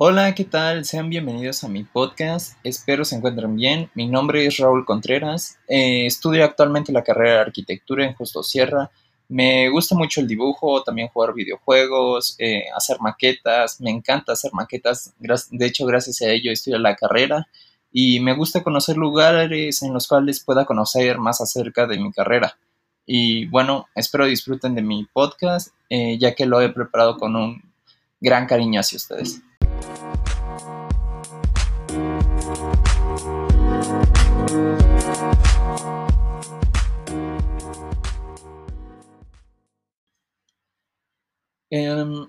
Hola, ¿qué tal? Sean bienvenidos a mi podcast. Espero se encuentren bien. Mi nombre es Raúl Contreras. Eh, estudio actualmente la carrera de arquitectura en Justo Sierra. Me gusta mucho el dibujo, también jugar videojuegos, eh, hacer maquetas. Me encanta hacer maquetas. De hecho, gracias a ello estudio la carrera. Y me gusta conocer lugares en los cuales pueda conocer más acerca de mi carrera. Y bueno, espero disfruten de mi podcast, eh, ya que lo he preparado con un gran cariño hacia ustedes.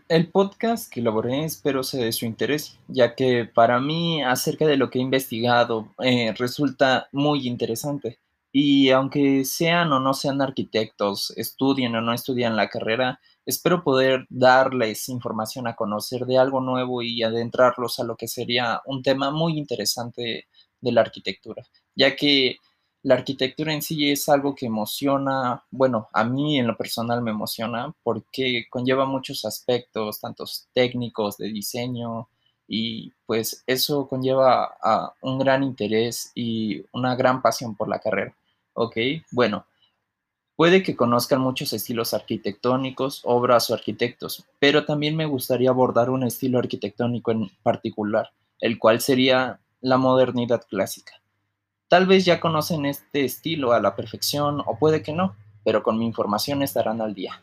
El podcast que elaboré espero sea de su interés, ya que para mí acerca de lo que he investigado eh, resulta muy interesante. Y aunque sean o no sean arquitectos, estudien o no estudian la carrera, espero poder darles información a conocer de algo nuevo y adentrarlos a lo que sería un tema muy interesante de la arquitectura, ya que la arquitectura en sí es algo que emociona, bueno, a mí en lo personal me emociona porque conlleva muchos aspectos, tantos técnicos de diseño, y pues eso conlleva a un gran interés y una gran pasión por la carrera. Ok, bueno, puede que conozcan muchos estilos arquitectónicos, obras o arquitectos, pero también me gustaría abordar un estilo arquitectónico en particular, el cual sería la modernidad clásica. Tal vez ya conocen este estilo a la perfección o puede que no, pero con mi información estarán al día.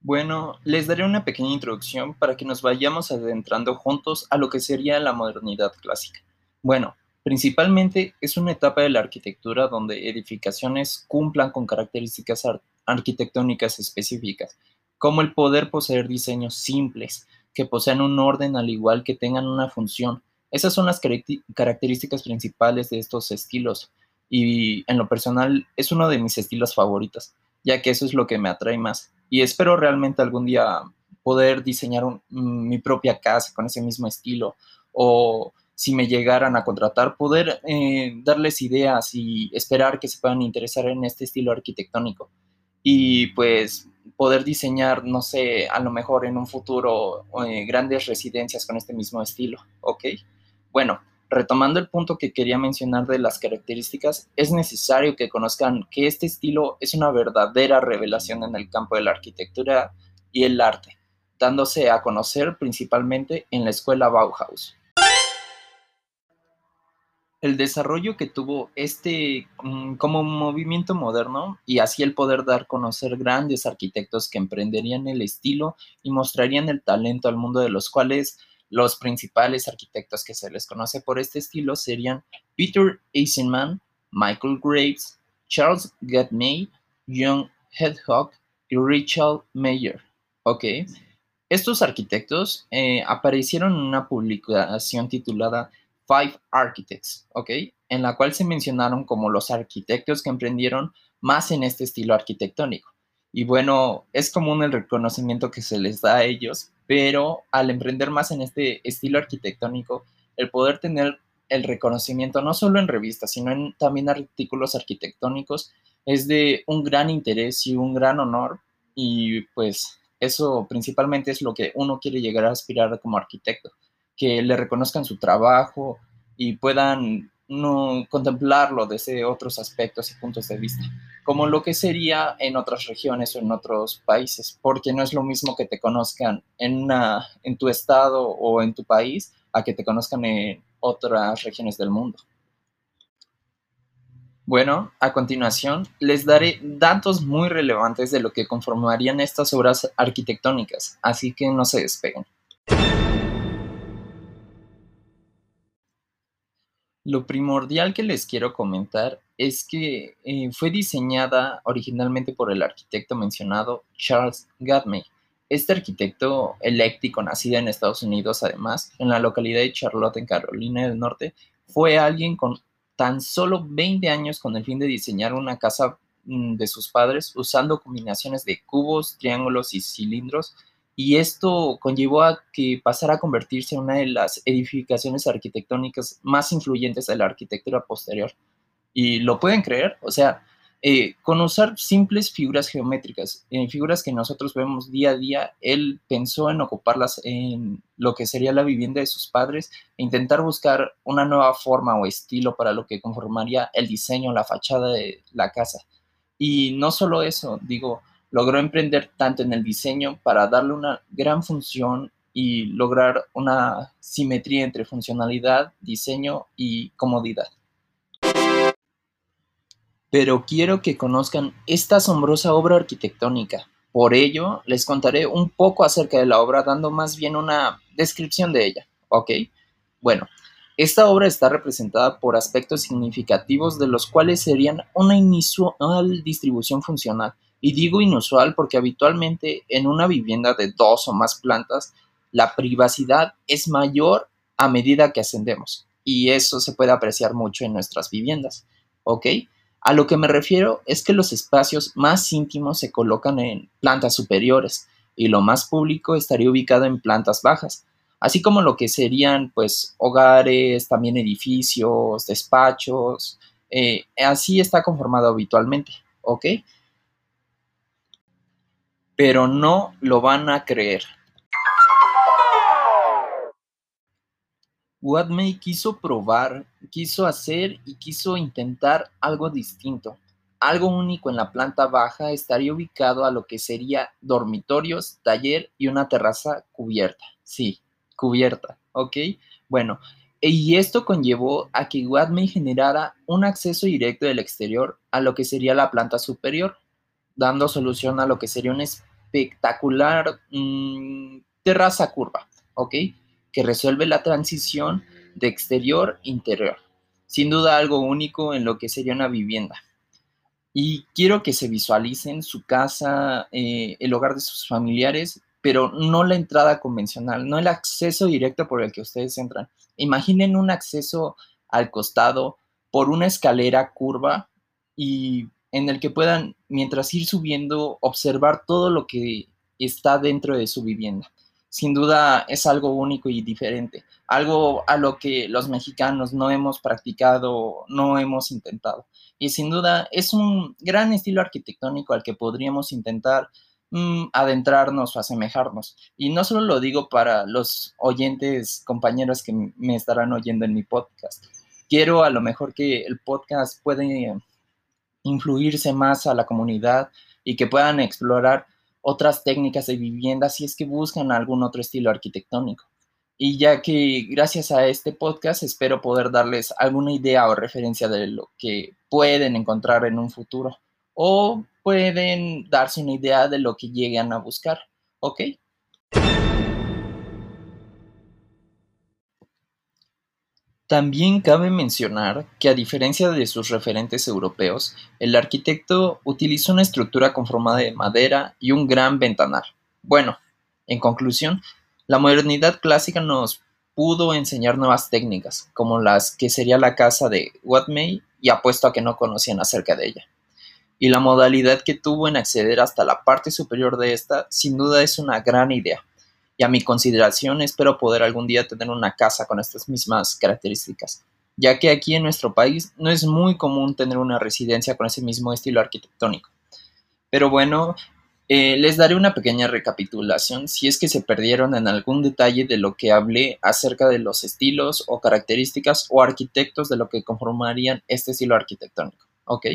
Bueno, les daré una pequeña introducción para que nos vayamos adentrando juntos a lo que sería la modernidad clásica. Bueno, principalmente es una etapa de la arquitectura donde edificaciones cumplan con características arquitectónicas específicas, como el poder poseer diseños simples, que posean un orden al igual que tengan una función, esas son las características principales de estos estilos y en lo personal es uno de mis estilos favoritos, ya que eso es lo que me atrae más. Y espero realmente algún día poder diseñar mi propia casa con ese mismo estilo o si me llegaran a contratar, poder eh, darles ideas y esperar que se puedan interesar en este estilo arquitectónico. Y pues poder diseñar, no sé, a lo mejor en un futuro eh, grandes residencias con este mismo estilo, ¿ok? Bueno, retomando el punto que quería mencionar de las características, es necesario que conozcan que este estilo es una verdadera revelación en el campo de la arquitectura y el arte, dándose a conocer principalmente en la escuela Bauhaus. El desarrollo que tuvo este mm, como movimiento moderno y así el poder dar a conocer grandes arquitectos que emprenderían el estilo y mostrarían el talento al mundo de los cuales los principales arquitectos que se les conoce por este estilo serían Peter Eisenman, Michael Graves, Charles Gatmey, John Hedhog y Richard Mayer. Ok. Estos arquitectos eh, aparecieron en una publicación titulada Five Architects, ¿ok? En la cual se mencionaron como los arquitectos que emprendieron más en este estilo arquitectónico. Y bueno, es común el reconocimiento que se les da a ellos, pero al emprender más en este estilo arquitectónico, el poder tener el reconocimiento no solo en revistas, sino en también artículos arquitectónicos, es de un gran interés y un gran honor. Y pues eso principalmente es lo que uno quiere llegar a aspirar como arquitecto, que le reconozcan su trabajo y puedan no contemplarlo desde otros aspectos y puntos de vista, como lo que sería en otras regiones o en otros países, porque no es lo mismo que te conozcan en, una, en tu estado o en tu país a que te conozcan en otras regiones del mundo. Bueno, a continuación les daré datos muy relevantes de lo que conformarían estas obras arquitectónicas, así que no se despeguen. Lo primordial que les quiero comentar es que eh, fue diseñada originalmente por el arquitecto mencionado Charles Gatmey. Este arquitecto eléctrico, nacido en Estados Unidos, además, en la localidad de Charlotte, en Carolina del Norte, fue alguien con tan solo 20 años con el fin de diseñar una casa mm, de sus padres usando combinaciones de cubos, triángulos y cilindros y esto conllevó a que pasara a convertirse en una de las edificaciones arquitectónicas más influyentes de la arquitectura posterior. Y lo pueden creer, o sea, Eh, con usar simples figuras geométricas, eh, figuras que nosotros vemos día a día, él pensó en ocuparlas en lo que sería la vivienda de sus padres e intentar buscar una nueva forma o estilo para lo que conformaría el diseño, la fachada de la casa. Y no solo eso, digo, logró emprender tanto en el diseño para darle una gran función y lograr una simetría entre funcionalidad, diseño y comodidad pero quiero que conozcan esta asombrosa obra arquitectónica. Por ello, les contaré un poco acerca de la obra, dando más bien una descripción de ella, ¿ok? Bueno, esta obra está representada por aspectos significativos de los cuales serían una inusual distribución funcional. Y digo inusual porque habitualmente en una vivienda de dos o más plantas, la privacidad es mayor a medida que ascendemos. Y eso se puede apreciar mucho en nuestras viviendas, ¿ok? A lo que me refiero es que los espacios más íntimos se colocan en plantas superiores y lo más público estaría ubicado en plantas bajas, así como lo que serían pues hogares, también edificios, despachos, eh, así está conformado habitualmente, ¿ok? Pero no lo van a creer. Watmey quiso probar, quiso hacer y quiso intentar algo distinto. Algo único en la planta baja estaría ubicado a lo que sería dormitorios, taller y una terraza cubierta. Sí, cubierta, ¿ok? Bueno, y esto conllevó a que Watmey generara un acceso directo del exterior a lo que sería la planta superior, dando solución a lo que sería una espectacular mm, terraza curva, ¿ok? que resuelve la transición de exterior a interior. Sin duda algo único en lo que sería una vivienda. Y quiero que se visualicen su casa, eh, el hogar de sus familiares, pero no la entrada convencional, no el acceso directo por el que ustedes entran. Imaginen un acceso al costado por una escalera curva y en el que puedan, mientras ir subiendo, observar todo lo que está dentro de su vivienda sin duda es algo único y diferente, algo a lo que los mexicanos no hemos practicado, no hemos intentado. Y sin duda es un gran estilo arquitectónico al que podríamos intentar mm, adentrarnos o asemejarnos. Y no solo lo digo para los oyentes, compañeros que me estarán oyendo en mi podcast. Quiero a lo mejor que el podcast puede influirse más a la comunidad y que puedan explorar otras técnicas de vivienda si es que buscan algún otro estilo arquitectónico. Y ya que gracias a este podcast espero poder darles alguna idea o referencia de lo que pueden encontrar en un futuro o pueden darse una idea de lo que lleguen a buscar. ¿Ok? También cabe mencionar que a diferencia de sus referentes europeos, el arquitecto utilizó una estructura conformada de madera y un gran ventanal. Bueno, en conclusión, la modernidad clásica nos pudo enseñar nuevas técnicas, como las que sería la casa de Watmey, y apuesto a que no conocían acerca de ella. Y la modalidad que tuvo en acceder hasta la parte superior de esta, sin duda es una gran idea y a mi consideración espero poder algún día tener una casa con estas mismas características, ya que aquí en nuestro país no es muy común tener una residencia con ese mismo estilo arquitectónico. Pero bueno, eh, les daré una pequeña recapitulación si es que se perdieron en algún detalle de lo que hablé acerca de los estilos o características o arquitectos de lo que conformarían este estilo arquitectónico. ¿Ok?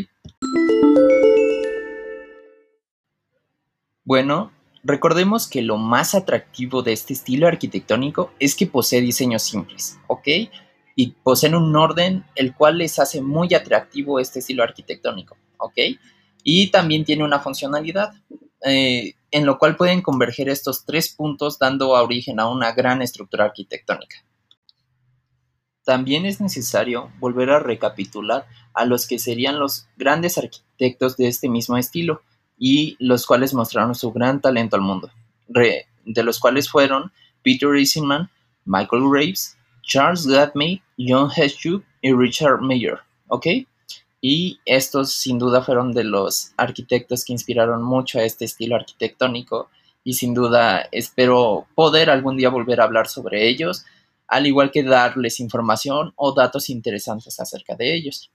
Bueno, Recordemos que lo más atractivo de este estilo arquitectónico es que posee diseños simples, ¿ok? Y poseen un orden el cual les hace muy atractivo este estilo arquitectónico, ¿ok? Y también tiene una funcionalidad, eh, en lo cual pueden converger estos tres puntos dando origen a una gran estructura arquitectónica. También es necesario volver a recapitular a los que serían los grandes arquitectos de este mismo estilo, y los cuales mostraron su gran talento al mundo, de los cuales fueron Peter Eastman, Michael Graves, Charles Gadmey, John Heschuk y Richard Mayer, ¿ok? Y estos sin duda fueron de los arquitectos que inspiraron mucho a este estilo arquitectónico y sin duda espero poder algún día volver a hablar sobre ellos, al igual que darles información o datos interesantes acerca de ellos.